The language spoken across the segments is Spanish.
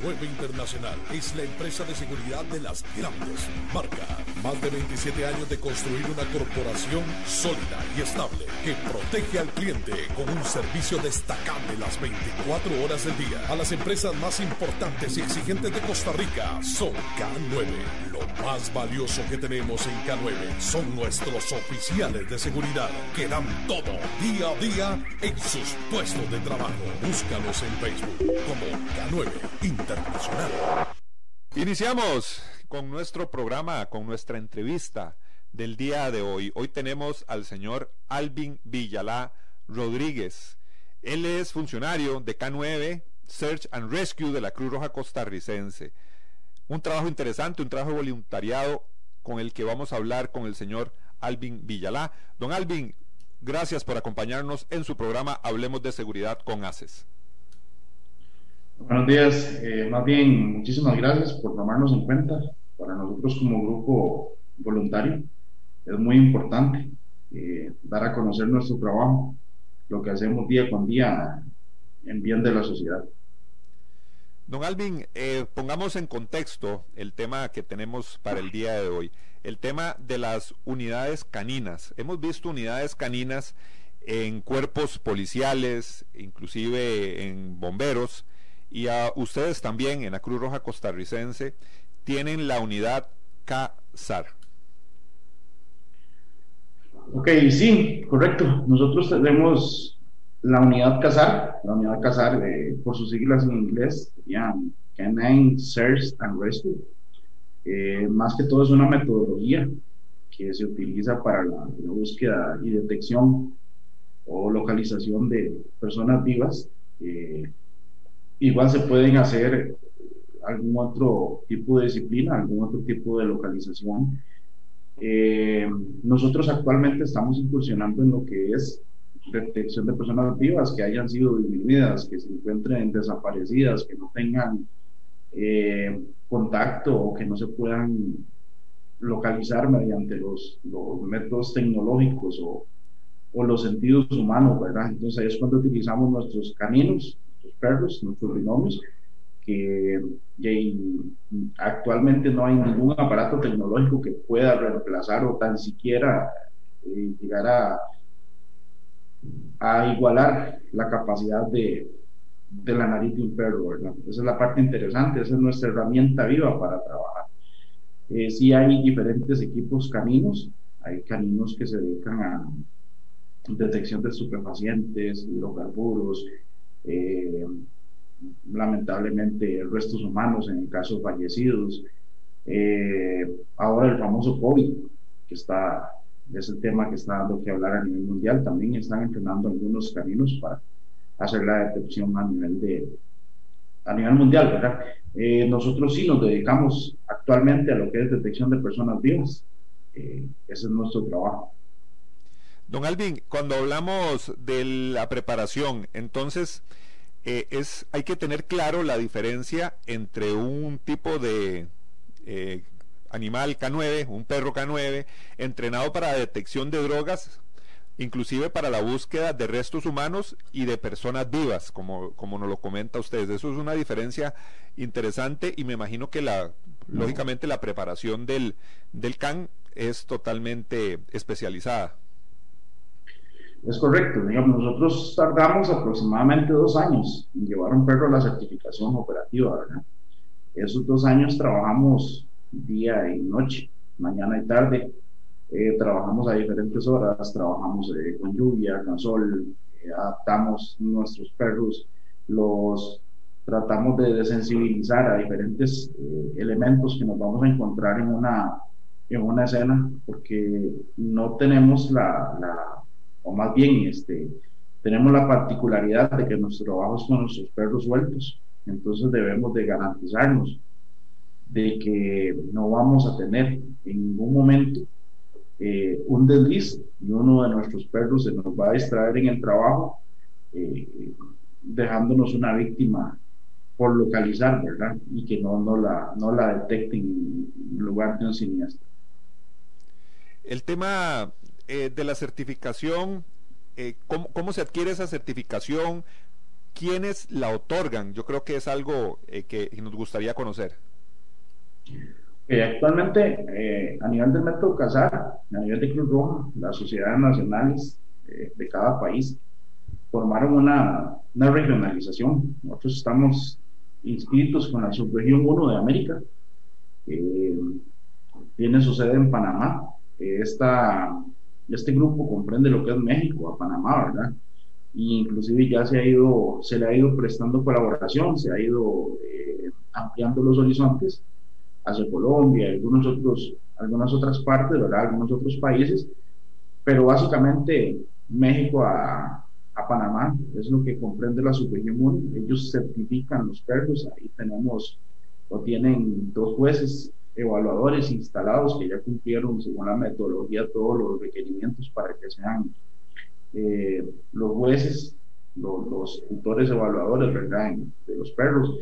K9 Internacional es la empresa de seguridad de las grandes marcas. Más de 27 años de construir una corporación sólida y estable que protege al cliente con un servicio destacable las 24 horas del día. A las empresas más importantes y exigentes de Costa Rica son K9. Lo más valioso que tenemos en K9 son nuestros oficiales de seguridad que dan todo día a día en sus puestos de trabajo. Búscalos en Facebook como K9 Iniciamos con nuestro programa, con nuestra entrevista del día de hoy. Hoy tenemos al señor Alvin Villalá Rodríguez. Él es funcionario de K9 Search and Rescue de la Cruz Roja Costarricense. Un trabajo interesante, un trabajo voluntariado con el que vamos a hablar con el señor Alvin Villalá. Don Alvin, gracias por acompañarnos en su programa Hablemos de Seguridad con ACES. Buenos días, eh, más bien muchísimas gracias por tomarnos en cuenta. Para nosotros como grupo voluntario es muy importante eh, dar a conocer nuestro trabajo, lo que hacemos día con día en bien de la sociedad. Don Alvin, eh, pongamos en contexto el tema que tenemos para el día de hoy, el tema de las unidades caninas. Hemos visto unidades caninas en cuerpos policiales, inclusive en bomberos, y a ustedes también en la Cruz Roja Costarricense tienen la unidad CASAR. Ok, sí, correcto. Nosotros tenemos la unidad CASAR, la unidad CASAR, eh, por sus siglas en inglés, serían Canine Search and Rescue. Eh, más que todo es una metodología que se utiliza para la, la, búsqueda y detección o localización de personas vivas eh, igual se pueden hacer algún otro tipo de disciplina, algún otro tipo de localización. Eh, nosotros actualmente estamos incursionando en lo que es detección de personas vivas que hayan sido disminuidas, que se encuentren desaparecidas, que no tengan eh, contacto o que no se puedan localizar mediante los, los métodos tecnológicos o, o, los sentidos humanos, ¿verdad? Entonces es cuando utilizamos nuestros caninos, perros, nuestros binomios, que actualmente no hay ningún aparato tecnológico que pueda reemplazar o tan siquiera eh, llegar a, a igualar la capacidad de, de la nariz de un perro, ¿verdad? Esa es la parte interesante, esa es nuestra herramienta viva para trabajar. Eh, sí hay diferentes equipos caninos, hay caninos que se dedican a detección de estupefacientes, hidrocarburos, eh, lamentablemente restos humanos en el caso fallecidos. Eh, ahora el famoso COVID, que está, es el tema que está dando que hablar a nivel mundial, también están entrenando algunos caminos para hacer la detección a nivel de a nivel mundial, ¿verdad? Eh, nosotros sí nos dedicamos actualmente a lo que es detección de personas vivas. ese es nuestro trabajo. Don Alvin, cuando hablamos de la preparación, entonces eh, es, hay que tener claro la diferencia entre un tipo de eh, animal K9, un perro K9, entrenado para detección de drogas, inclusive para la búsqueda de restos humanos y de personas vivas, como, como nos lo comenta usted. Eso es una diferencia interesante y me imagino que la, lógicamente la preparación del, del CAN es totalmente especializada. Es correcto, digamos, nosotros tardamos aproximadamente dos años en llevar un perro a la certificación operativa, ¿verdad? Esos dos años trabajamos día y noche, mañana y tarde, eh, trabajamos a diferentes horas, trabajamos eh, con lluvia, con sol, eh, adaptamos nuestros perros, los tratamos de desensibilizar a diferentes elementos que nos vamos a encontrar en una, en una escena, porque no tenemos la, la o más bien este, tenemos la particularidad de que nuestro trabajo es con nuestros perros sueltos, entonces debemos de garantizarnos de que no vamos a tener en ningún momento eh, un desliz y uno de nuestros perros se nos va a distraer en el trabajo, eh, dejándonos una víctima por localizar, ¿verdad? Y que no, no, la, no la detecten en lugar de un siniestro. El tema eh, de la certificación, eh, ¿cómo, se adquiere esa certificación? ¿Quiénes la otorgan? Yo creo que es algo que nos gustaría conocer. actualmente, a nivel del método CASAR, a nivel de Cruz Roja, las sociedades nacionales de cada país formaron una, una regionalización. Nosotros estamos inscritos con la subregión 1 de América, tiene su sede en Panamá. Esta, este grupo comprende lo que es México, a Panamá, ¿verdad? Y inclusive ya se ha ido, se le ha ido prestando colaboración, se ha ido eh, ampliando los horizontes hacia Colombia, algunos otros, algunas otras partes, ¿verdad? Algunos otros países, pero básicamente México a, a Panamá, es lo que comprende la subregión 1. Ellos certifican los perros, ahí tenemos o tienen dos jueces evaluadores instalados que ya cumplieron según la metodología todos los requerimientos para que sean eh, los jueces, los, tutores evaluadores, ¿verdad? de los perros.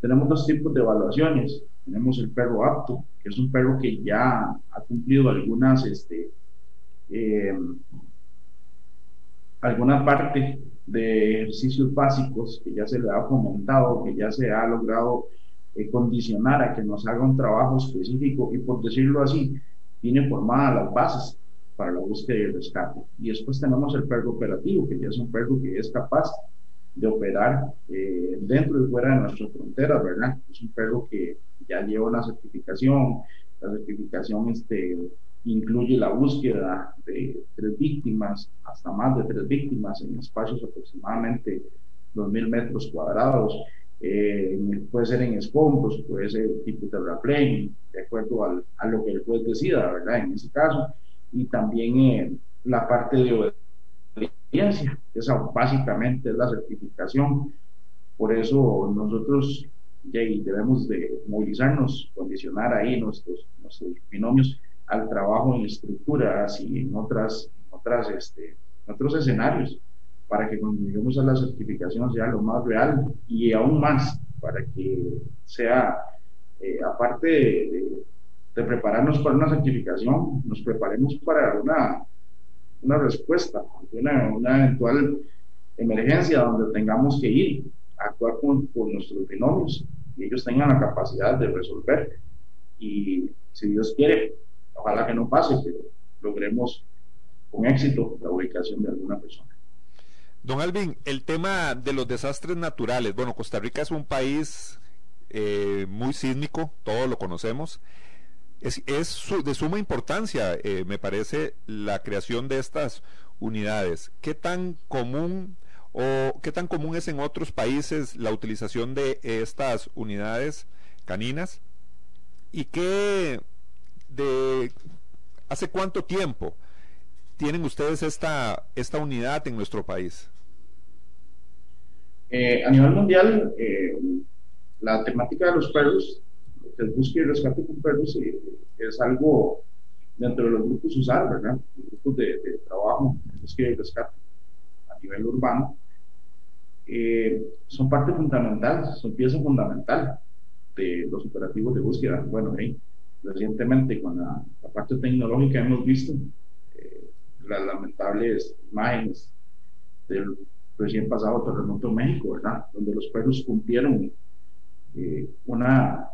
Tenemos dos tipos de evaluaciones. Tenemos el perro apto, que es un perro que ya ha cumplido algunas, este, eh, alguna parte de ejercicios básicos que ya se le ha fomentado, que ya se ha logrado eh, condicionar a que nos haga un trabajo específico y por decirlo así, tiene formadas las bases para la búsqueda y el rescate. Y después tenemos el perro operativo, que ya es un perro que es capaz de operar eh, dentro y fuera de nuestras fronteras, ¿verdad? Es un perro que ya lleva una certificación, la certificación este, incluye la búsqueda de tres víctimas, hasta más de tres víctimas en espacios aproximadamente 2.000 metros cuadrados. Eh, puede ser en escombros, puede ser tipo terraplane, de acuerdo al, a lo que el juez decida, ¿verdad? En ese caso. Y también eh, la parte de obediencia, esa básicamente es la certificación. Por eso nosotros debemos de movilizarnos, condicionar ahí nuestros, nuestros binomios al trabajo en estructuras y en otras, otras este, otros escenarios para que cuando lleguemos a la certificación sea lo más real y aún más para que sea, eh, aparte de, prepararnos para una certificación, nos preparemos para una, una respuesta, una, eventual emergencia donde tengamos que ir a actuar con nuestros binomios y ellos tengan la capacidad de resolver. Y si Dios quiere, Ojalá que no pase, pero logremos con éxito la ubicación de alguna persona. Don Alvin, el tema de los desastres naturales. Bueno, Costa Rica es un país eh, muy sísmico, todos lo conocemos. Es, de suma importancia, eh, me parece, la creación de estas unidades. ¿Qué tan común o qué tan común es en otros países la utilización de estas unidades caninas? ¿Y qué de hace cuánto tiempo tienen ustedes esta, esta unidad en nuestro país? Eh, a nivel mundial, eh, la temática de los perros, el búsqueda y rescate con perros, eh, es algo dentro de los grupos USAR, ¿verdad? Grupos de, de trabajo, búsqueda y rescate a nivel urbano, son parte fundamental, son pieza fundamental de los operativos de búsqueda. Bueno, recientemente con la, parte tecnológica hemos visto eh, las lamentables imágenes del recién pasado terremoto en México, ¿verdad? Donde los perros cumplieron eh, una,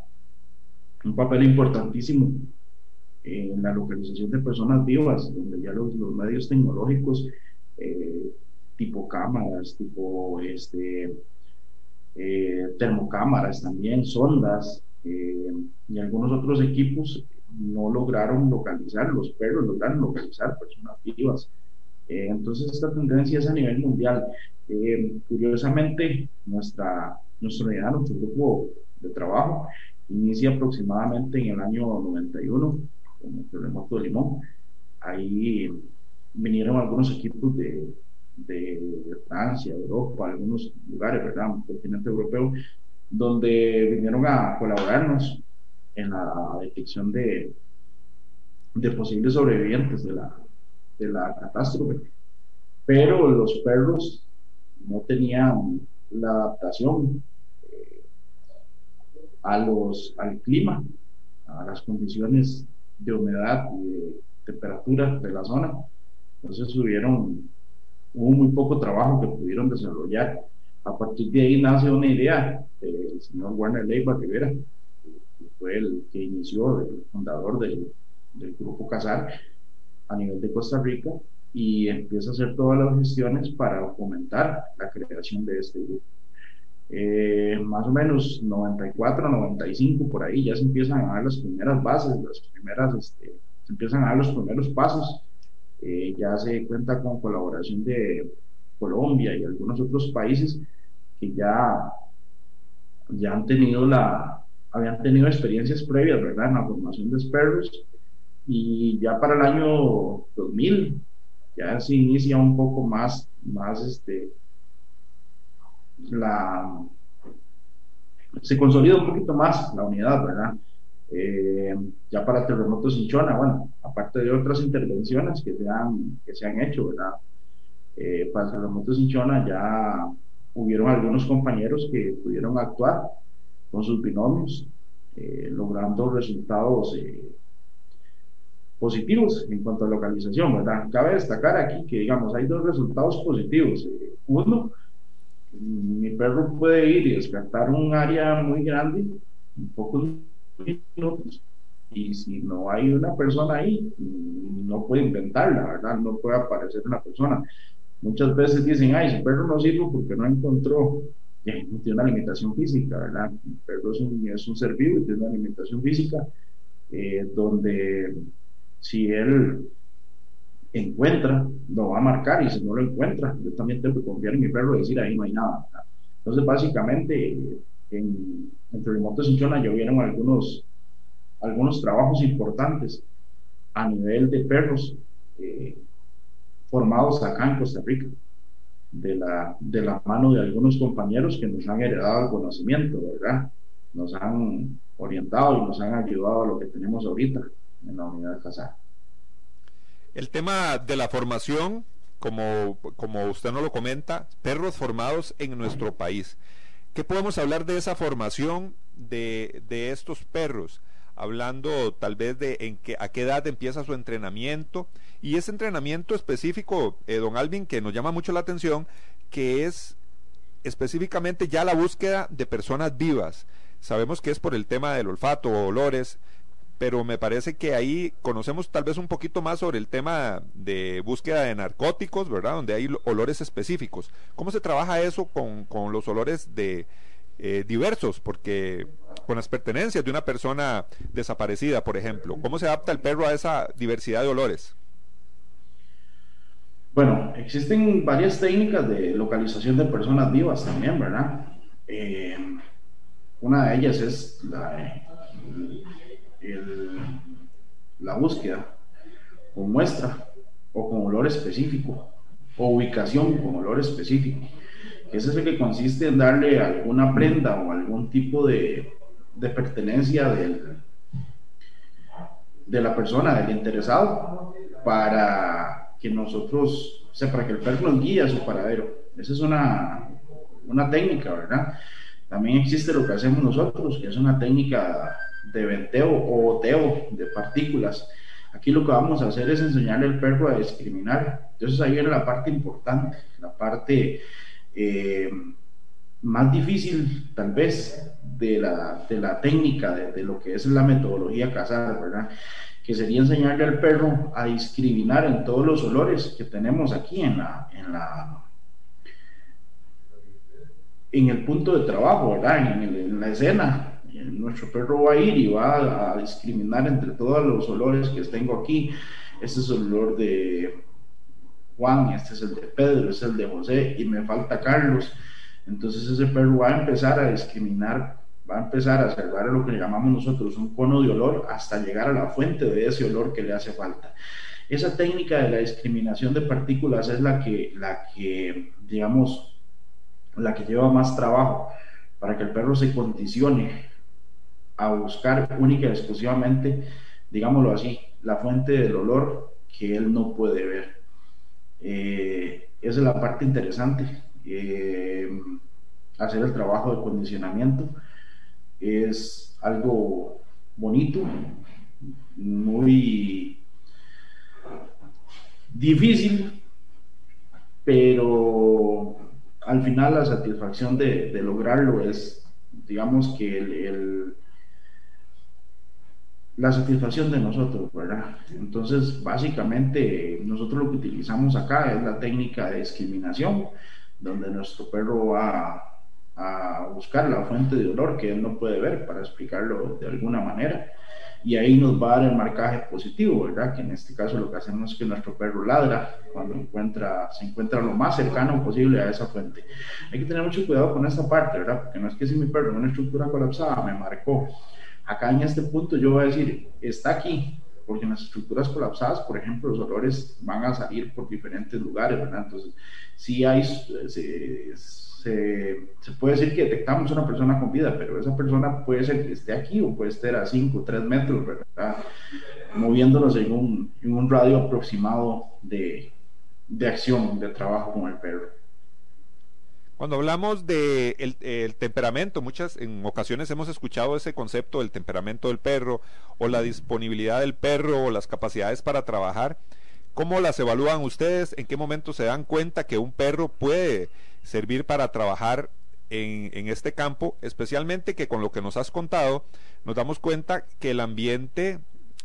un papel importantísimo en la localización de personas vivas, donde ya los, medios tecnológicos, eh, tipo cámaras, tipo este, termocámaras también, sondas, eh, y algunos otros equipos no lograron localizar, los perros lograron localizar personas vivas. Eh, entonces esta tendencia es a nivel mundial. Eh, curiosamente, nuestra, nuestro nuestro grupo de trabajo inicia aproximadamente en el año 91 con el terremoto de Limón. Ahí vinieron algunos equipos de, de, de Francia, Europa, algunos lugares, ¿verdad? El continente europeo, donde vinieron a colaborarnos en la detección de, de posibles sobrevivientes de la, de la catástrofe. Pero los perros no tenían la adaptación eh, a los, al clima, a las condiciones de humedad y de temperatura de la zona. Entonces hubieron, hubo muy poco trabajo que pudieron desarrollar. A partir de ahí nace una idea del señor Warner Leiva Rivera, que fue el que inició, el fundador del, del grupo Casar a nivel de Costa Rica, y empieza a hacer todas las gestiones para fomentar la creación de este grupo. Eh, más o menos 94, 95 por ahí ya se empiezan a dar las primeras bases, las primeras, este, se empiezan a dar los primeros pasos. Eh, ya se cuenta con colaboración de Colombia y algunos otros países que ya, ya han tenido la, habían tenido experiencias previas, ¿verdad? En la formación de Sparrows y ya para el año 2000 ya se inicia un poco más, más este, la, se consolida un poquito más la unidad, ¿verdad? Eh, ya para terremotos en Chona, bueno, aparte de otras intervenciones que se han, que se han hecho, ¿verdad? Eh, para terremotos en Chona ya hubieron algunos compañeros que pudieron actuar con sus binomios, eh, logrando resultados positivos en cuanto a localización, ¿verdad? Cabe destacar aquí que, digamos, hay dos resultados positivos. uno, mi perro puede ir y descartar un área muy grande en pocos minutos y si no hay una persona ahí no puede inventarla, ¿verdad? No puede aparecer una persona. Muchas veces dicen, ay, su perro no sirve porque no encontró, no tiene una limitación física, ¿verdad? El perro es un, es un ser vivo y tiene una limitación física eh, donde si él encuentra, lo va a marcar y si no lo encuentra, yo también tengo que confiar en mi perro y decir ahí no hay nada. Entonces, básicamente, en, en Terremoto Cinchona llovieron algunos, algunos trabajos importantes a nivel de perros eh, formados acá en Costa Rica, de la, de la mano de algunos compañeros que nos han heredado el conocimiento, ¿verdad? Nos han orientado y nos han ayudado a lo que tenemos ahorita El tema de la formación, como, como usted nos lo comenta, perros formados en nuestro país. ¿Qué podemos hablar de esa formación de, de estos perros? Hablando tal vez de en qué, a qué edad empieza su entrenamiento y ese entrenamiento específico, eh, don Alvin, que nos llama mucho la atención, que es específicamente ya la búsqueda de personas vivas. Sabemos que es por el tema del olfato, olores, pero me parece que ahí conocemos tal vez un poquito más sobre el tema de búsqueda de narcóticos, ¿verdad? Donde hay olores específicos. ¿Cómo se trabaja eso con, con los olores de eh, diversos? Porque con las pertenencias de una persona desaparecida, por ejemplo, ¿cómo se adapta el perro a esa diversidad de olores? Bueno, existen varias técnicas de localización de personas vivas también, ¿verdad? Eh, una de ellas es la, la búsqueda con muestra o con olor específico o ubicación con olor específico. Ese es el que consiste en darle alguna prenda o algún tipo de, de pertenencia del, de la persona, del interesado, para que nosotros, o sea, para que el perro nos guíe a su paradero. Esa es una, una técnica, ¿verdad? También existe lo que hacemos nosotros, que es una técnica de venteo o boteo de partículas. Aquí lo que vamos a hacer es enseñarle al perro a discriminar. Entonces ahí viene la parte importante, la parte eh, más difícil tal vez de la, de la técnica, de, lo que es la metodología casada, ¿verdad? Que sería enseñarle al perro a discriminar en todos los olores que tenemos aquí en la, en el punto de trabajo, ¿verdad? En, en la escena, nuestro perro va a ir y va a, discriminar entre todos los olores que tengo aquí. Este es el olor de Juan, este es el de Pedro, este es el de José y me falta Carlos. Entonces ese perro va a empezar a discriminar, va a empezar a salvar lo que llamamos nosotros un cono de olor hasta llegar a la fuente de ese olor que le hace falta. Esa técnica de la discriminación de partículas es la que, la que digamos, la que lleva más trabajo para que el perro se condicione a buscar única y exclusivamente, digámoslo así, la fuente del olor que él no puede ver. Eh, esa es la parte interesante. Eh, hacer el trabajo de condicionamiento es algo bonito, muy difícil, pero al final la satisfacción de, lograrlo es, digamos que el, la satisfacción de nosotros, ¿verdad? Entonces, básicamente, nosotros lo que utilizamos acá es la técnica de discriminación, donde nuestro perro va a buscar la fuente de olor que él no puede ver, para explicarlo de alguna manera y ahí nos va a dar el marcaje positivo, ¿verdad? Que en este caso lo que hacemos es que nuestro perro ladra cuando encuentra, se encuentra lo más cercano posible a esa fuente. Hay que tener mucho cuidado con esta parte, ¿verdad? Porque no es que si mi perro en una estructura colapsada me marcó, acá en este punto yo voy a decir, está aquí, porque en las estructuras colapsadas, por ejemplo, los olores van a salir por diferentes lugares, ¿verdad? Entonces, si hay... Se, se, puede decir que detectamos una persona con vida, pero esa persona puede ser que esté aquí o puede estar a 5 o 3 metros, ¿verdad? moviéndonos en un, en un radio aproximado de, de, acción, de trabajo con el perro. Cuando hablamos de el, temperamento, muchas en ocasiones hemos escuchado ese concepto del temperamento del perro o la disponibilidad del perro o las capacidades para trabajar. ¿Cómo las evalúan ustedes? ¿En qué momento se dan cuenta que un perro puede servir para trabajar en, este campo, especialmente que con lo que nos has contado, nos damos cuenta que el ambiente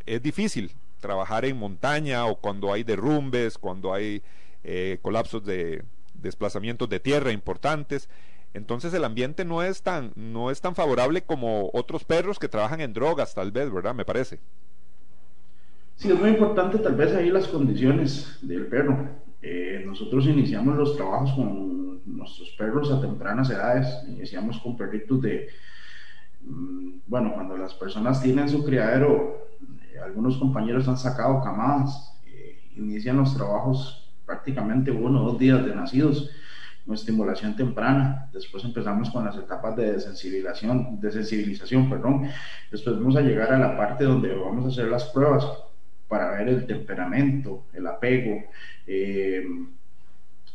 es difícil, trabajar en montaña o cuando hay derrumbes, cuando hay eh, colapsos de desplazamientos de tierra importantes. Entonces el ambiente no es tan no es tan favorable como otros perros que trabajan en drogas, tal vez, ¿verdad? Me parece. Sí, es muy importante tal vez ahí las condiciones del perro. Eh, nosotros iniciamos los trabajos con nuestros perros a tempranas edades, iniciamos con perritos de, mm, bueno, cuando las personas tienen su criadero, eh, algunos compañeros han sacado camadas, eh, inician los trabajos prácticamente uno o dos días de nacidos, con estimulación temprana, después empezamos con las etapas de desensibilización, de sensibilización, perdón, después vamos a llegar a la parte donde vamos a hacer las pruebas para ver el temperamento, el apego, eh,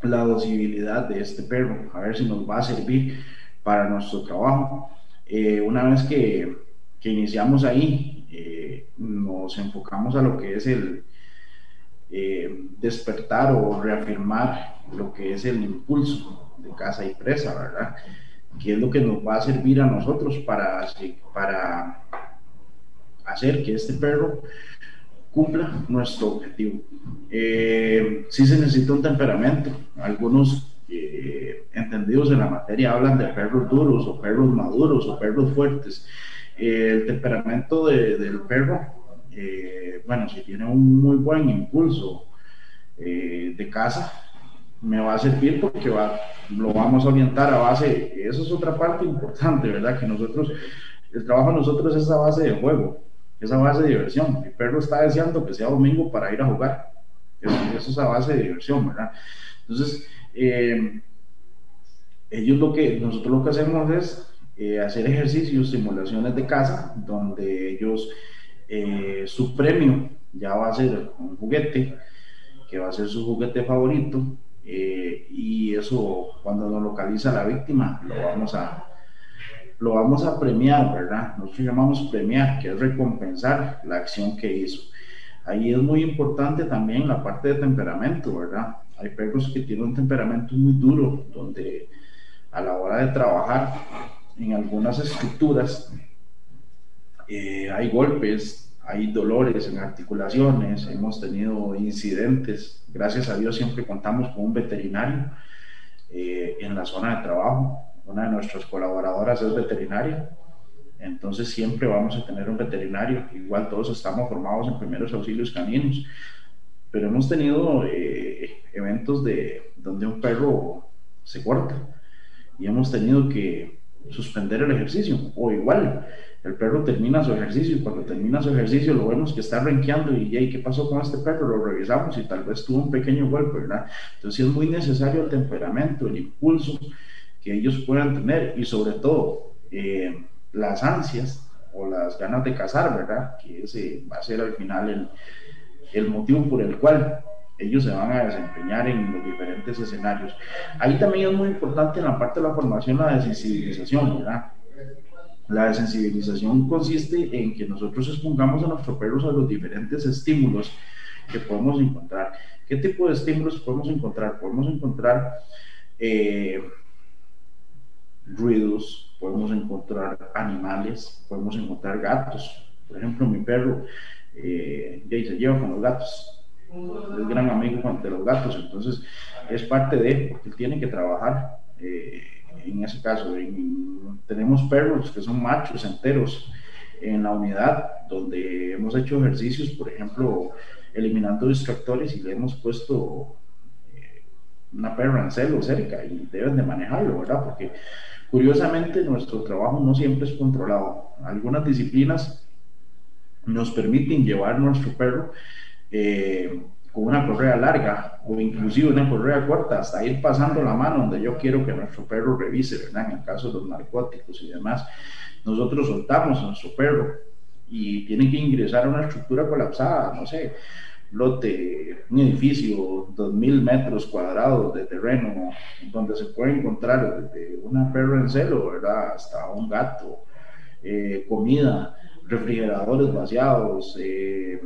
la docibilidad de este perro, a ver si nos va a servir para nuestro trabajo. Eh, una vez que, que, iniciamos ahí, eh, nos enfocamos a lo que es el despertar o reafirmar lo que es el impulso de caza y presa, ¿verdad? Que es lo que nos va a servir a nosotros para, para hacer que este perro cumpla nuestro objetivo. Eh, sí se necesita un temperamento. Algunos eh, entendidos en la materia hablan de perros duros o perros maduros o perros fuertes. Eh, el temperamento del perro, bueno, si tiene un muy buen impulso de casa, me va a servir porque va, lo vamos a orientar a base, eso es otra parte importante, ¿verdad? Que nosotros, el trabajo de nosotros es a base de juego esa base de diversión. Mi perro está deseando que sea domingo para ir a jugar. Eso, es a base de diversión, ¿verdad? Entonces, eh, ellos lo que, nosotros lo que hacemos es eh, hacer ejercicios, simulaciones de casa, donde ellos, eh, su premio ya va a ser un juguete, que va a ser su juguete favorito, y eso cuando nos localiza la víctima, lo vamos a, lo vamos a premiar, ¿verdad? Nosotros llamamos premiar, que es recompensar la acción que hizo. Ahí es muy importante también la parte de temperamento, ¿verdad? Hay perros que tienen un temperamento muy duro, donde a la hora de trabajar en algunas estructuras eh, hay golpes, hay dolores en articulaciones, hemos tenido incidentes. Gracias a Dios siempre contamos con un veterinario eh, en la zona de trabajo una de nuestras colaboradoras es veterinaria, entonces siempre vamos a tener un veterinario. Igual todos estamos formados en primeros auxilios caninos, pero hemos tenido eh, eventos de donde un perro se corta y hemos tenido que suspender el ejercicio o igual el perro termina su ejercicio y cuando termina su ejercicio lo vemos que está renqueando y hey, ¿qué pasó con este perro? Lo revisamos y tal vez tuvo un pequeño golpe, ¿verdad? Entonces es muy necesario el temperamento, el impulso que ellos puedan tener y sobre todo eh, las ansias o las ganas de cazar, ¿verdad? Que ese va a ser al final el, el motivo por el cual ellos se van a desempeñar en los diferentes escenarios. Ahí también es muy importante en la parte de la formación la desensibilización, ¿verdad? La desensibilización consiste en que nosotros expongamos a nuestros perros a los diferentes estímulos que podemos encontrar. ¿Qué tipo de estímulos podemos encontrar? Podemos encontrar eh, ruidos, podemos encontrar animales, podemos encontrar gatos. Por ejemplo, mi perro eh, se lleva con los gatos, es gran amigo de los gatos, entonces es parte de, porque tiene que trabajar. Eh, en ese caso, tenemos perros que son machos enteros en la unidad, donde hemos hecho ejercicios, por ejemplo, eliminando distractores y le hemos puesto una perra en celo cerca y deben de manejarlo, ¿verdad? Porque curiosamente nuestro trabajo no siempre es controlado. Algunas disciplinas nos permiten llevar nuestro perro eh, con una correa larga o inclusive una correa corta hasta ir pasando la mano donde yo quiero que nuestro perro revise, ¿verdad? En el caso de los narcóticos y demás, nosotros soltamos a nuestro perro y tiene que ingresar a una estructura colapsada, no sé, lote, un edificio, 2.000 metros cuadrados de terreno, donde se puede encontrar desde una perra en celo, ¿verdad? Hasta un gato, eh, comida, refrigeradores vaciados, eh,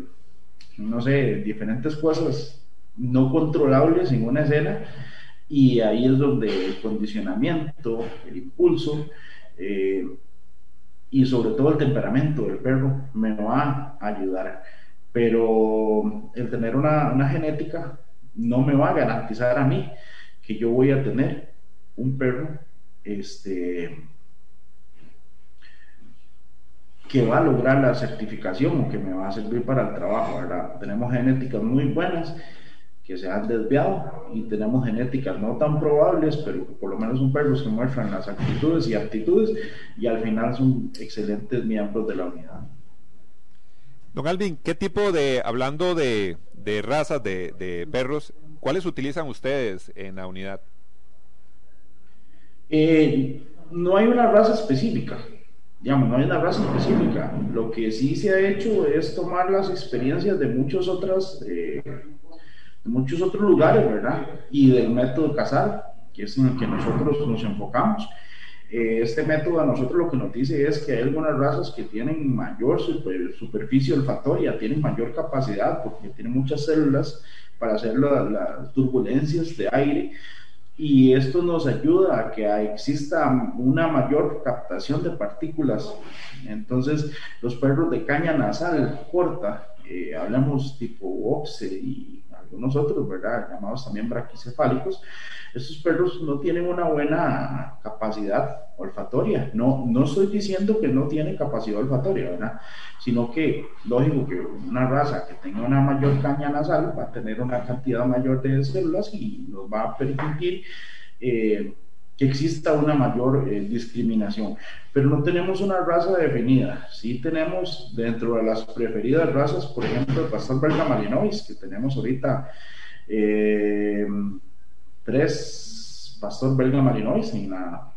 no sé, diferentes cosas no controlables en una escena y ahí es donde el condicionamiento, el impulso eh, y sobre todo el temperamento del perro me va a ayudar. Pero el tener una, una genética no me va a garantizar a mí que yo voy a tener un perro este, que va a lograr la certificación o que me va a servir para el trabajo, ¿verdad? Tenemos genéticas muy buenas que se han desviado y tenemos genéticas no tan probables, pero por lo menos son perros que muestran las actitudes y aptitudes y al final son excelentes miembros de la unidad. Don Alvin, ¿qué tipo de, hablando de, de razas de, de, perros, cuáles utilizan ustedes en la unidad? Eh, no hay una raza específica digamos, no hay una raza específica. Lo que sí se ha hecho es tomar las experiencias de muchos otros, eh, de muchos otros lugares, ¿verdad? Y del método cazar, que es en el que nosotros nos enfocamos. Eh, este método a nosotros lo que nos dice es que hay algunas razas que tienen mayor superficie olfatoria, tienen mayor capacidad porque tienen muchas células para hacer las turbulencias de aire y esto nos ayuda a que exista una mayor captación de partículas. Entonces, los perros de caña nasal corta, eh, hablamos tipo OPSE y algunos otros, ¿verdad? Llamados también braquicefálicos, estos perros no tienen una buena capacidad olfatoria. No, no estoy diciendo que no tienen capacidad olfatoria, ¿verdad? Sino que, lógico que una raza que tenga una mayor caña nasal va a tener una cantidad mayor de células y nos va a permitir eh, que exista una mayor eh, discriminación. Pero no tenemos una raza definida. Sí tenemos dentro de las preferidas razas, por ejemplo, el pastor belga malinois, que tenemos ahorita. Eh, tres pastor belga marinois en la,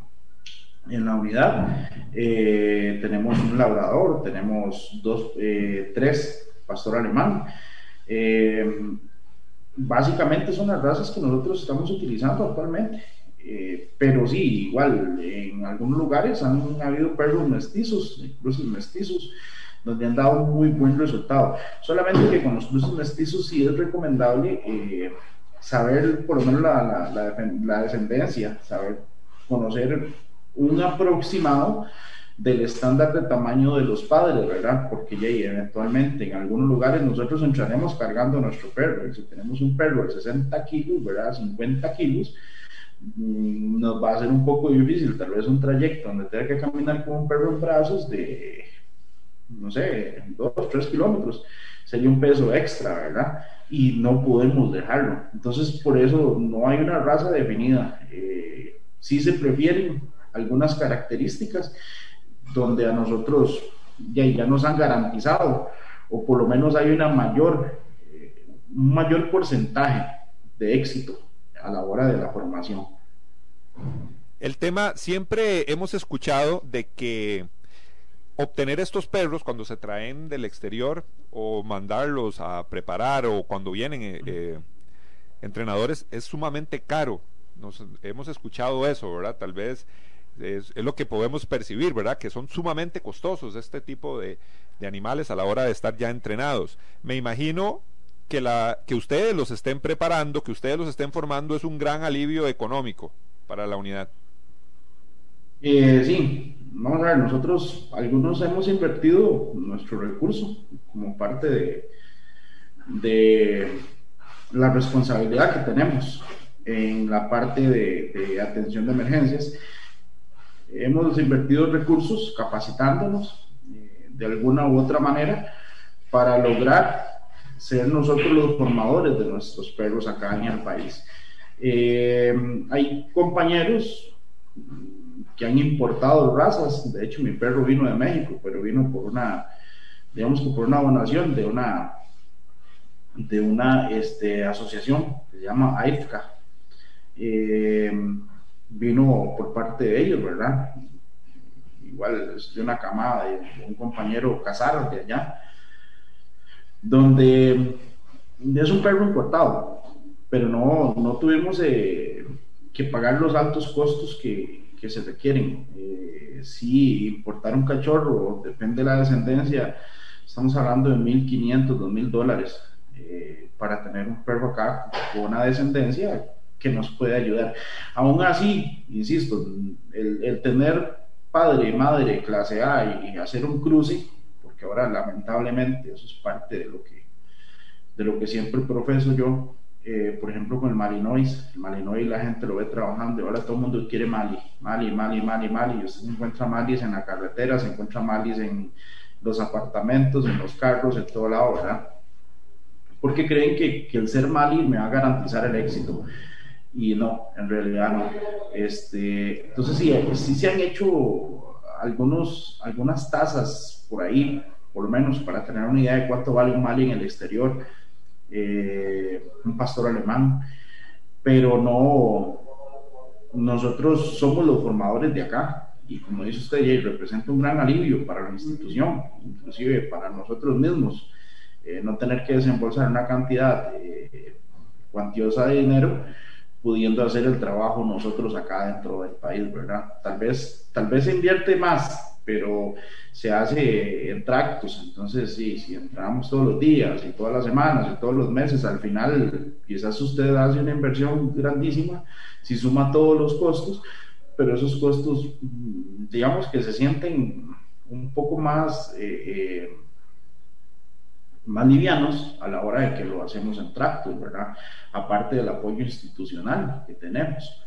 en la unidad. Eh, tenemos un labrador, tenemos dos, eh, tres pastor alemán. Eh, básicamente son las razas que nosotros estamos utilizando actualmente. Pero sí, igual, en algunos lugares han habido perros mestizos, cruces mestizos, donde han dado muy buen resultado. Solamente que con los cruces mestizos sí es recomendable saber por lo menos la, la, descendencia, saber conocer un aproximado del estándar de tamaño de los padres, ¿verdad? Porque ya eventualmente en algunos lugares nosotros entraremos cargando nuestro perro. Si tenemos un perro de 60 kilos, ¿verdad? 50 kilos, nos va a ser un poco difícil, tal vez un trayecto donde tenga que caminar con un perro en brazos de, no sé, 2, 3 kilómetros. Sería un peso extra, ¿verdad? y no podemos dejarlo. Entonces, por eso no hay una raza definida. Eh, sí se prefieren algunas características donde a nosotros ya, ya nos han garantizado, o por lo menos hay una mayor, eh, un mayor porcentaje de éxito a la hora de la formación. El tema, siempre hemos escuchado de que obtener estos perros cuando se traen del exterior o mandarlos a preparar o cuando vienen eh, eh, entrenadores es sumamente caro. Nos, hemos escuchado eso, ¿verdad? Tal vez es, lo que podemos percibir, ¿verdad? Que son sumamente costosos este tipo de, de, animales a la hora de estar ya entrenados. Me imagino que, la, que ustedes los estén preparando, que ustedes los estén formando, es un gran alivio económico para la unidad. Eh, sí, vamos a ver, nosotros algunos hemos invertido nuestro recurso como parte de, la responsabilidad que tenemos en la parte de, atención de emergencias. Hemos invertido recursos capacitándonos eh, de alguna u otra manera para lograr ser nosotros los formadores de nuestros perros acá en el país. Eh, hay compañeros que han importado razas, de hecho mi perro vino de México, pero vino por una, digamos que por una donación de una, de una este, asociación que se llama AIFCA. Eh, vino por parte de ellos, ¿verdad? Igual es de una camada de un compañero Casar de allá, donde es un perro importado, pero no, no tuvimos eh, que pagar los altos costos que, que se requieren. Eh, si importar un cachorro, depende de la descendencia, estamos hablando de 1.500, 2.000 dólares eh, para tener un perro acá con una descendencia que nos puede ayudar. Aún así, insisto, el, el tener padre, madre, clase A y, hacer un cruce, porque ahora lamentablemente eso es parte de lo que, de lo que siempre profeso yo, eh, por ejemplo, con el Malinois. El Malinois la gente lo ve trabajando y ahora todo el mundo quiere Mali, Mali, Mali, Mali, Mali. Y usted se encuentra Malis en la carretera, se encuentra Malis en los apartamentos, en los carros, en todo lado, ¿verdad? Porque creen que, que el ser Mali me va a garantizar el éxito. Y no, en realidad no. Este, entonces, sí, sí se han hecho algunos, algunas tasas por ahí, por lo menos para tener una idea de cuánto vale un Mali en el exterior eh, un pastor alemán, pero no, nosotros somos los formadores de acá y como dice usted, Jay, representa un gran alivio para la institución, inclusive para nosotros mismos, eh, no tener que desembolsar una cantidad eh, cuantiosa de dinero pudiendo hacer el trabajo nosotros acá dentro del país, ¿verdad? Tal vez, tal vez se invierte más pero se hace en tractos, entonces sí, si entramos todos los días y todas las semanas y todos los meses, al final quizás usted hace una inversión grandísima, si suma todos los costos, pero esos costos, mm, digamos que se sienten un poco más, eh, eh, más livianos a la hora de que lo hacemos en tractos, ¿verdad? Aparte del apoyo institucional que tenemos,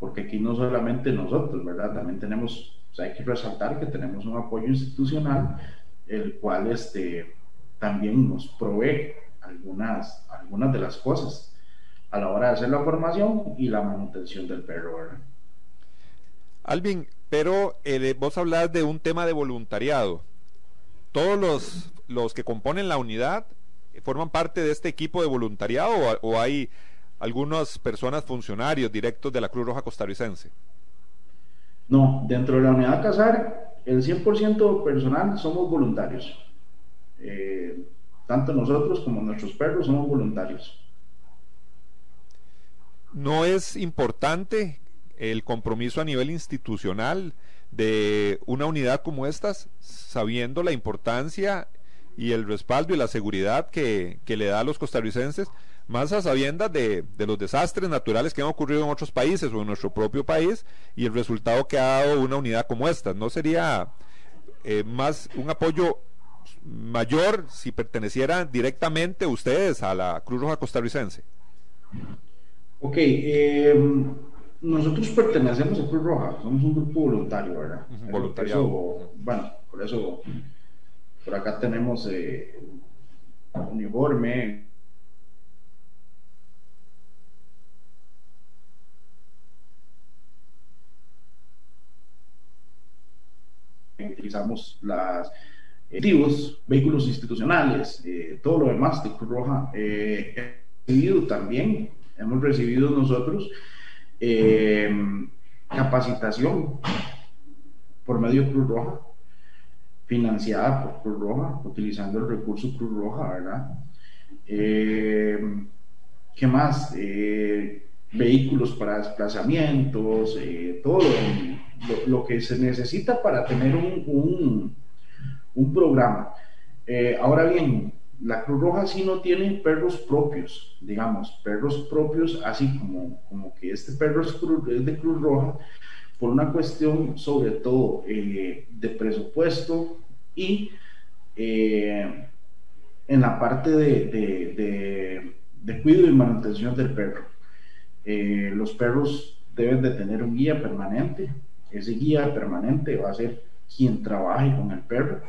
porque aquí no solamente nosotros, ¿verdad? También tenemos hay que resaltar que tenemos un apoyo institucional, el cual este, también nos provee algunas, algunas de las cosas a la hora de hacer la formación y la manutención del perro. Alvin, pero eh, vos hablas de un tema de voluntariado. ¿Todos los, los que componen la unidad forman parte de este equipo de voluntariado o hay algunas personas funcionarios directos de la Cruz Roja costarricense? No, dentro de la unidad Casar, el 100% personal somos voluntarios. Eh, tanto nosotros como nuestros perros somos voluntarios. ¿No es importante el compromiso a nivel institucional de una unidad como estas, sabiendo la importancia y el respaldo y la seguridad que, que le da a los costarricenses? Más a sabiendas de, los desastres naturales que han ocurrido en otros países o en nuestro propio país y el resultado que ha dado una unidad como esta. ¿No sería eh, más un apoyo mayor si pertenecieran directamente ustedes a la Cruz Roja costarricense? Ok, em, nosotros pertenecemos a Cruz Roja, somos un grupo voluntario, ¿verdad? Voluntariado. bueno, por eso por acá tenemos eh, uniforme, utilizamos las vehículos institucionales, eh, todo lo demás de Cruz Roja. Eh, recibido también, hemos recibido nosotros eh, capacitación por medio de Cruz Roja, financiada por Cruz Roja, utilizando el recurso Cruz Roja, ¿verdad? ¿Qué más? vehículos para desplazamientos, todo lo lo, que se necesita para tener un, un, programa. Eh, ahora bien, la Cruz Roja sí no tiene perros propios, digamos, perros propios, así como, como que este perro es, de Cruz Roja, por una cuestión sobre todo eh, de presupuesto y eh, en la parte de, de, cuidado y manutención del perro. Los perros deben de tener un guía permanente, ese guía permanente va a ser quien trabaje con el perro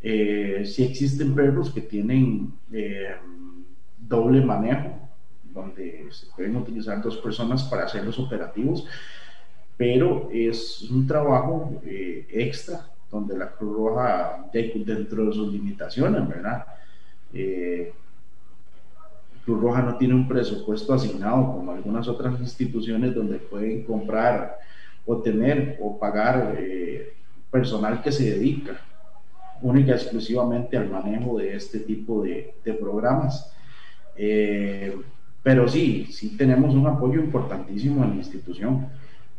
eh, si existen perros que tienen eh, doble manejo, donde se pueden utilizar dos personas para hacer los operativos, pero es un trabajo eh, extra donde la Cruz Roja, dentro de sus limitaciones, ¿verdad? Cruz Roja no tiene un presupuesto asignado como algunas otras instituciones donde pueden comprar o tener o pagar personal que se dedica única y exclusivamente al manejo de este tipo de, programas. Eh, pero sí, sí tenemos un apoyo importantísimo en la institución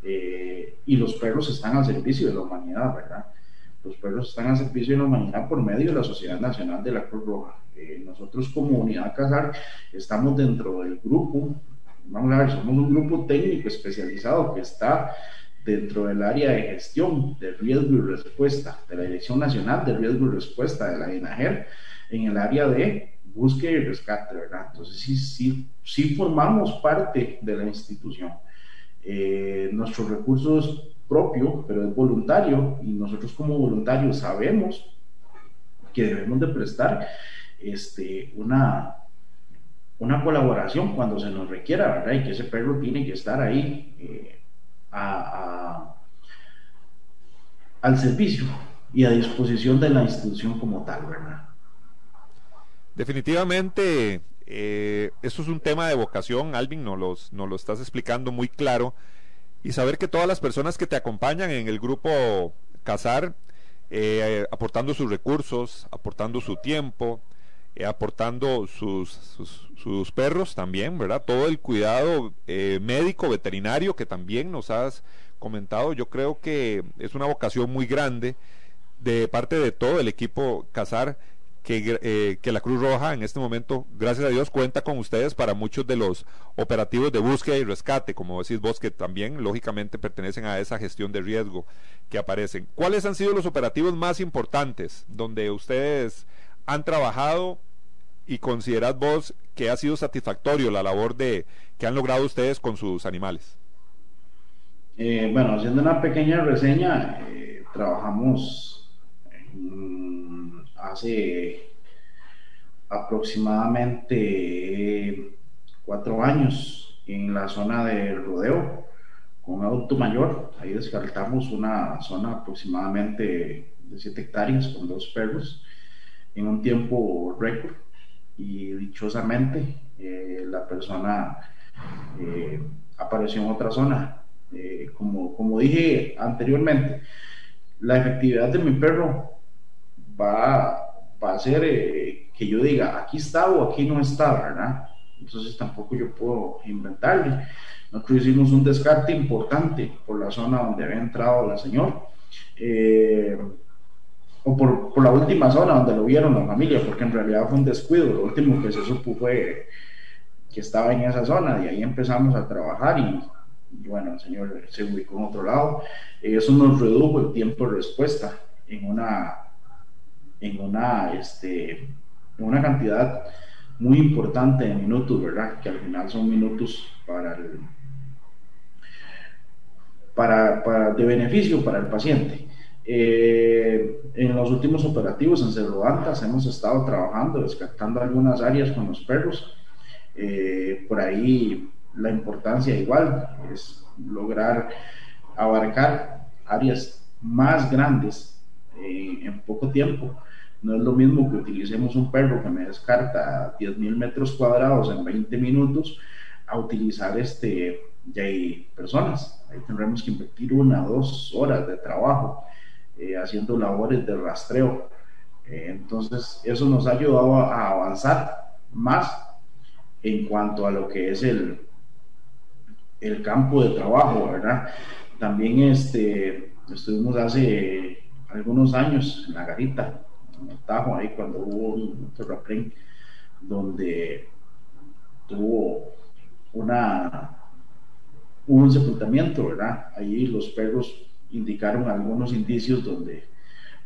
eh, y los perros están al servicio de la humanidad, ¿verdad? Los perros están al servicio de la humanidad por medio de la Sociedad Nacional de la Cruz Roja. Eh, nosotros como Unidad Casar estamos dentro del grupo, vamos a ver, somos un grupo técnico especializado que está dentro del área de gestión de riesgo y respuesta de la Dirección Nacional de Riesgo y Respuesta de la INAGER en el área de búsqueda y rescate, ¿verdad? Entonces sí, sí, sí formamos parte de la institución. Eh, nuestro recurso es propio, pero es voluntario y nosotros como voluntarios sabemos que debemos de prestar este, una, una colaboración cuando se nos requiera, ¿verdad? Y que ese perro tiene que estar ahí. Eh, al servicio y a disposición de la institución como tal, ¿verdad? Definitivamente, eh, eso es un tema de vocación, Alvin, nos, los, lo estás explicando muy claro. Y saber que todas las personas que te acompañan en el grupo Casar, eh, aportando sus recursos, aportando su tiempo, eh, aportando sus, sus, perros también, ¿verdad? Todo el cuidado eh, médico, veterinario que también nos has comentado, yo creo que es una vocación muy grande de parte de todo el equipo Casar. Que, eh, que, la Cruz Roja en este momento, gracias a Dios, cuenta con ustedes para muchos de los operativos de búsqueda y rescate, como decís vos, que también lógicamente pertenecen a esa gestión de riesgo que aparecen. ¿Cuáles han sido los operativos más importantes donde ustedes han trabajado y considerad vos que ha sido satisfactorio la labor de que han logrado ustedes con sus animales? Eh, bueno, haciendo una pequeña reseña, eh, trabajamos hace aproximadamente cuatro años en la zona del rodeo con auto mayor. Ahí descartamos una zona aproximadamente de 7 hectáreas con dos perros en un tiempo récord y dichosamente eh, la persona eh, apareció en otra zona. Eh, como, como dije anteriormente, la efectividad de mi perro va, va a ser que yo diga aquí está o aquí no está, ¿verdad? Entonces tampoco yo puedo inventarle. Nosotros hicimos un descarte importante por la zona donde había entrado la señora o por, por, la última zona donde lo vieron la familia, porque en realidad fue un descuido. Lo último que se supo fue que estaba en esa zona, y ahí empezamos a trabajar y, bueno, el señor se ubicó en otro lado. Eso nos redujo el tiempo de respuesta en una, en una, este, en una cantidad muy importante de minutos, ¿verdad? Que al final son minutos para el, para, para, de beneficio para el paciente. Eh, en los últimos operativos en Cerro Altas hemos estado trabajando, descartando algunas áreas con los perros. Eh, por ahí la importancia igual es lograr abarcar áreas más grandes eh, en poco tiempo. No es lo mismo que utilicemos un perro que me descarta 10.000 metros cuadrados en 20 minutos a utilizar este, ya hay personas. Ahí tendremos que invertir una o dos horas de trabajo eh, haciendo labores de rastreo. Eh, entonces, eso nos ha ayudado a, avanzar más en cuanto a lo que es el, el campo de trabajo, ¿verdad? También este, estuvimos hace algunos años en la garita, en el Tajo, ahí cuando hubo un terraplén donde tuvo una un sepultamiento, ¿verdad? Ahí los perros indicaron algunos indicios donde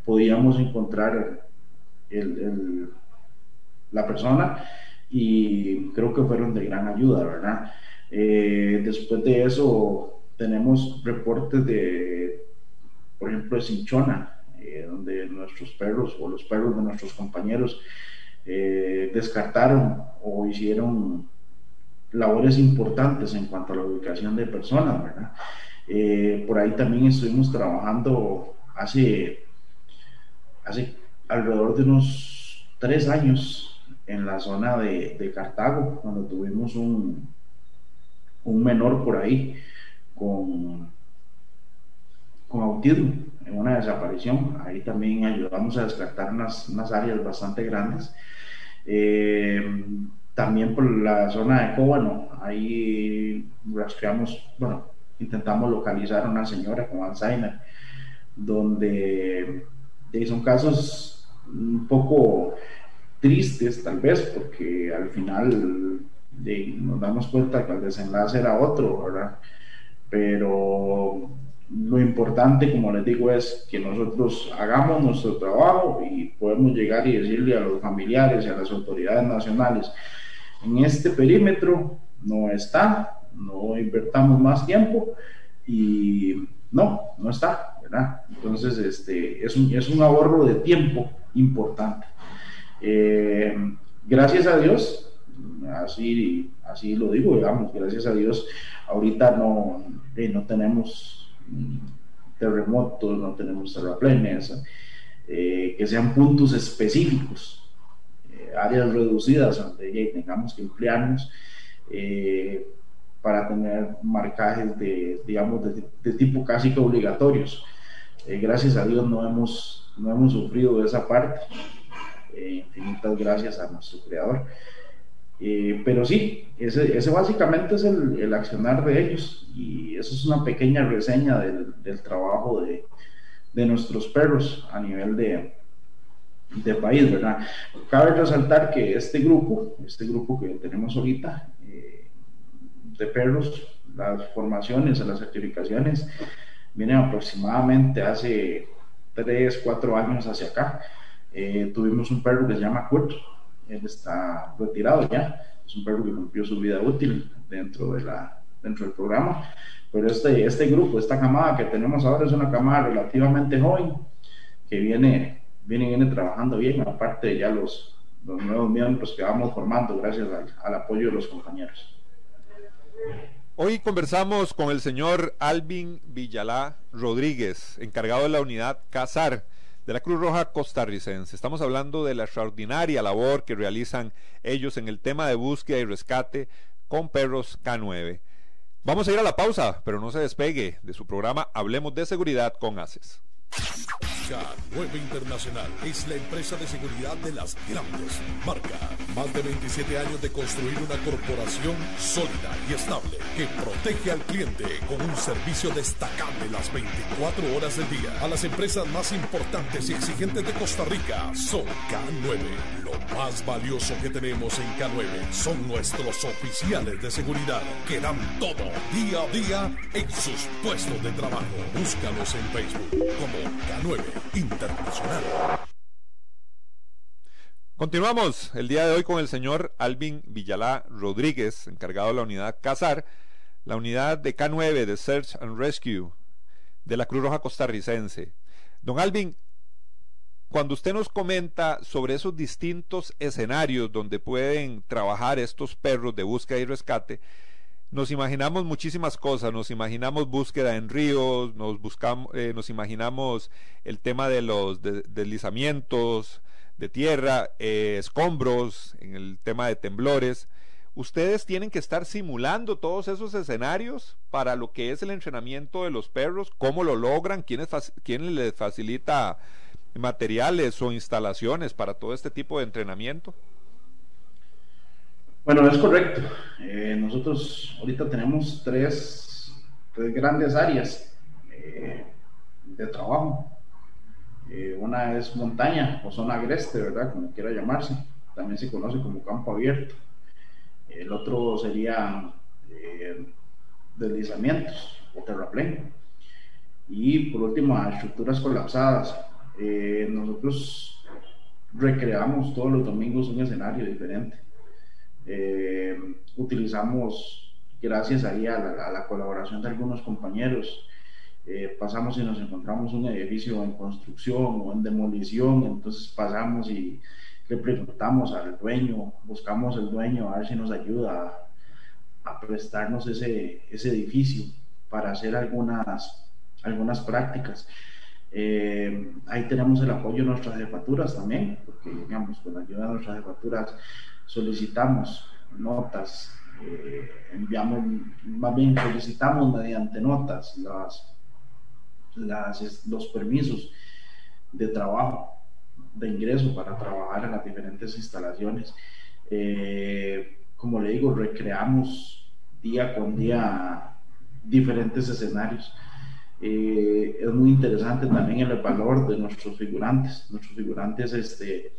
podíamos encontrar el, la persona y creo que fueron de gran ayuda, ¿verdad? Eh, después de eso tenemos reportes de, por ejemplo, de Cinchona, eh, donde nuestros perros o los perros de nuestros compañeros eh, descartaron o hicieron labores importantes en cuanto a la ubicación de personas, ¿verdad? Por ahí también estuvimos trabajando hace, hace alrededor de unos tres años en la zona de, de Cartago, cuando tuvimos un, un menor por ahí con, con autismo en una desaparición. Ahí también ayudamos a descartar unas, unas áreas bastante grandes. Eh, también por la zona de Cóbano, ahí rastreamos, bueno, intentamos localizar a una señora con Alzheimer, donde son casos un poco tristes tal vez, porque al final nos damos cuenta que el desenlace era otro, ¿verdad? Pero lo importante, como les digo, es que nosotros hagamos nuestro trabajo y podemos llegar y decirle a los familiares y a las autoridades nacionales, en este perímetro no está, no invertamos más tiempo y no, no está, ¿verdad? Entonces, este, es, un, es un ahorro de tiempo importante. Eh, gracias a Dios, así, así lo digo, digamos, gracias a Dios, ahorita no, eh, no tenemos terremotos, no tenemos terraplenes, eh, que sean puntos específicos, áreas reducidas donde tengamos que emplearnos para tener marcajes de, digamos, de, tipo casi que obligatorios. gracias a Dios no hemos, no hemos sufrido esa parte. infinitas gracias a nuestro creador. Eh, pero sí, ese, ese básicamente es el, el, accionar de ellos y eso es una pequeña reseña del, del trabajo de, de, nuestros perros a nivel de, de, país, ¿verdad? Cabe resaltar que este grupo, este grupo que tenemos ahorita eh, de perros, las formaciones, las certificaciones, vienen aproximadamente hace 3, 4 años hacia acá. Eh, tuvimos un perro que se llama Kurt, él está retirado ya, es un perro que cumplió su vida útil dentro, de la, dentro del programa, pero este, este grupo, esta camada que tenemos ahora es una camada relativamente joven, que viene, viene, viene trabajando bien, aparte ya los, los nuevos miembros que vamos formando gracias al, al apoyo de los compañeros. Hoy conversamos con el señor Alvin Villalá Rodríguez, encargado de la unidad CASAR de la Cruz Roja costarricense. Estamos hablando de la extraordinaria labor que realizan ellos en el tema de búsqueda y rescate con perros K9. Vamos a ir a la pausa, pero no se despegue de su programa Hablemos de Seguridad con ACES. K9 Internacional es la empresa de seguridad de las grandes marcas. Más de 27 años de construir una corporación sólida y estable que protege al cliente con un servicio destacable las 24 horas del día. A las empresas más importantes y exigentes de Costa Rica son K9. Lo más valioso que tenemos en K9 son nuestros oficiales de seguridad que dan todo día a día en sus puestos de trabajo. Búscalos en Facebook como K9 Internacional. Continuamos el día de hoy con el señor Alvin Villalá Rodríguez, encargado de la unidad CASAR, la unidad de K9 de Search and Rescue de la Cruz Roja Costarricense. Don Alvin, cuando usted nos comenta sobre esos distintos escenarios donde pueden trabajar estos perros de búsqueda y rescate, nos imaginamos muchísimas cosas, nos imaginamos búsqueda en ríos, nos, buscamos, eh, nos imaginamos el tema de los deslizamientos de tierra, eh, escombros, el tema de temblores. Ustedes tienen que estar simulando todos esos escenarios para lo que es el entrenamiento de los perros, cómo lo logran, quién, quién les facilita materiales o instalaciones para todo este tipo de entrenamiento. Bueno, es correcto. Eh, nosotros ahorita tenemos tres, grandes áreas eh, de trabajo. Eh, una es montaña o zona agreste, ¿verdad? Como quiera llamarse. También se conoce como campo abierto. El otro sería deslizamientos o terraplén. Y por último, estructuras colapsadas. Nosotros recreamos todos los domingos un escenario diferente. Utilizamos, gracias ahí a la, a la colaboración de algunos compañeros, eh, pasamos y nos encontramos un edificio en construcción o en demolición, entonces pasamos y le preguntamos al dueño, buscamos el dueño a ver si nos ayuda a, prestarnos ese, ese, edificio para hacer algunas, algunas prácticas. Eh, ahí tenemos el apoyo de nuestras jefaturas también, porque digamos, con la ayuda de nuestras jefaturas solicitamos notas, eh, enviamos, más bien solicitamos mediante notas las las, los permisos de trabajo, de ingreso para trabajar en las diferentes instalaciones. Eh, como le digo, recreamos día con día diferentes escenarios. Eh, es muy interesante también el valor de nuestros figurantes. Nuestros figurantes este,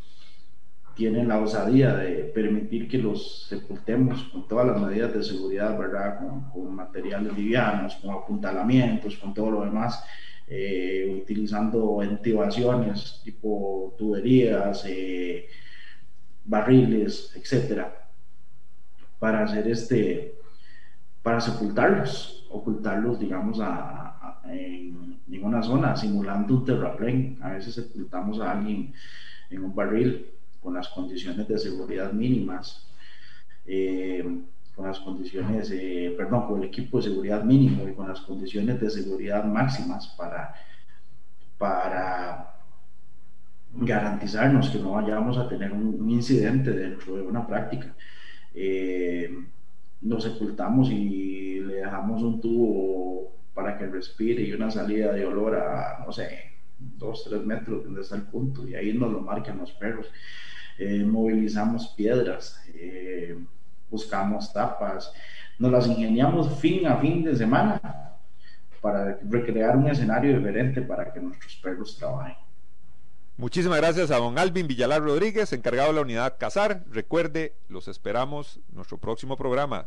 tienen la osadía de permitir que los sepultemos con todas las medidas de seguridad, ¿verdad? Con, con materiales livianos, con apuntalamientos, con todo lo demás. Eh, utilizando intubaciones tipo tuberías, eh, barriles, etcétera, para hacer este, para sepultarlos, ocultarlos, digamos, en, una zona, simulando un terraplén. A veces sepultamos a alguien en un barril con las condiciones de seguridad mínimas. Eh, con las condiciones, perdón, con el equipo de seguridad mínimo y con las condiciones de seguridad máximas para, para garantizarnos que no vayamos a tener un, incidente dentro de una práctica. Eh, nos sepultamos y le dejamos un tubo para que respire y una salida de olor a, no sé, dos, tres metros donde está el punto y ahí nos lo marcan los perros. Eh, movilizamos piedras. Eh, buscamos tapas, nos las ingeniamos fin a fin de semana para recrear un escenario diferente para que nuestros perros trabajen. Muchísimas gracias a don Alvin Villalar Rodríguez, encargado de la unidad Casar. Recuerde, los esperamos en nuestro próximo programa.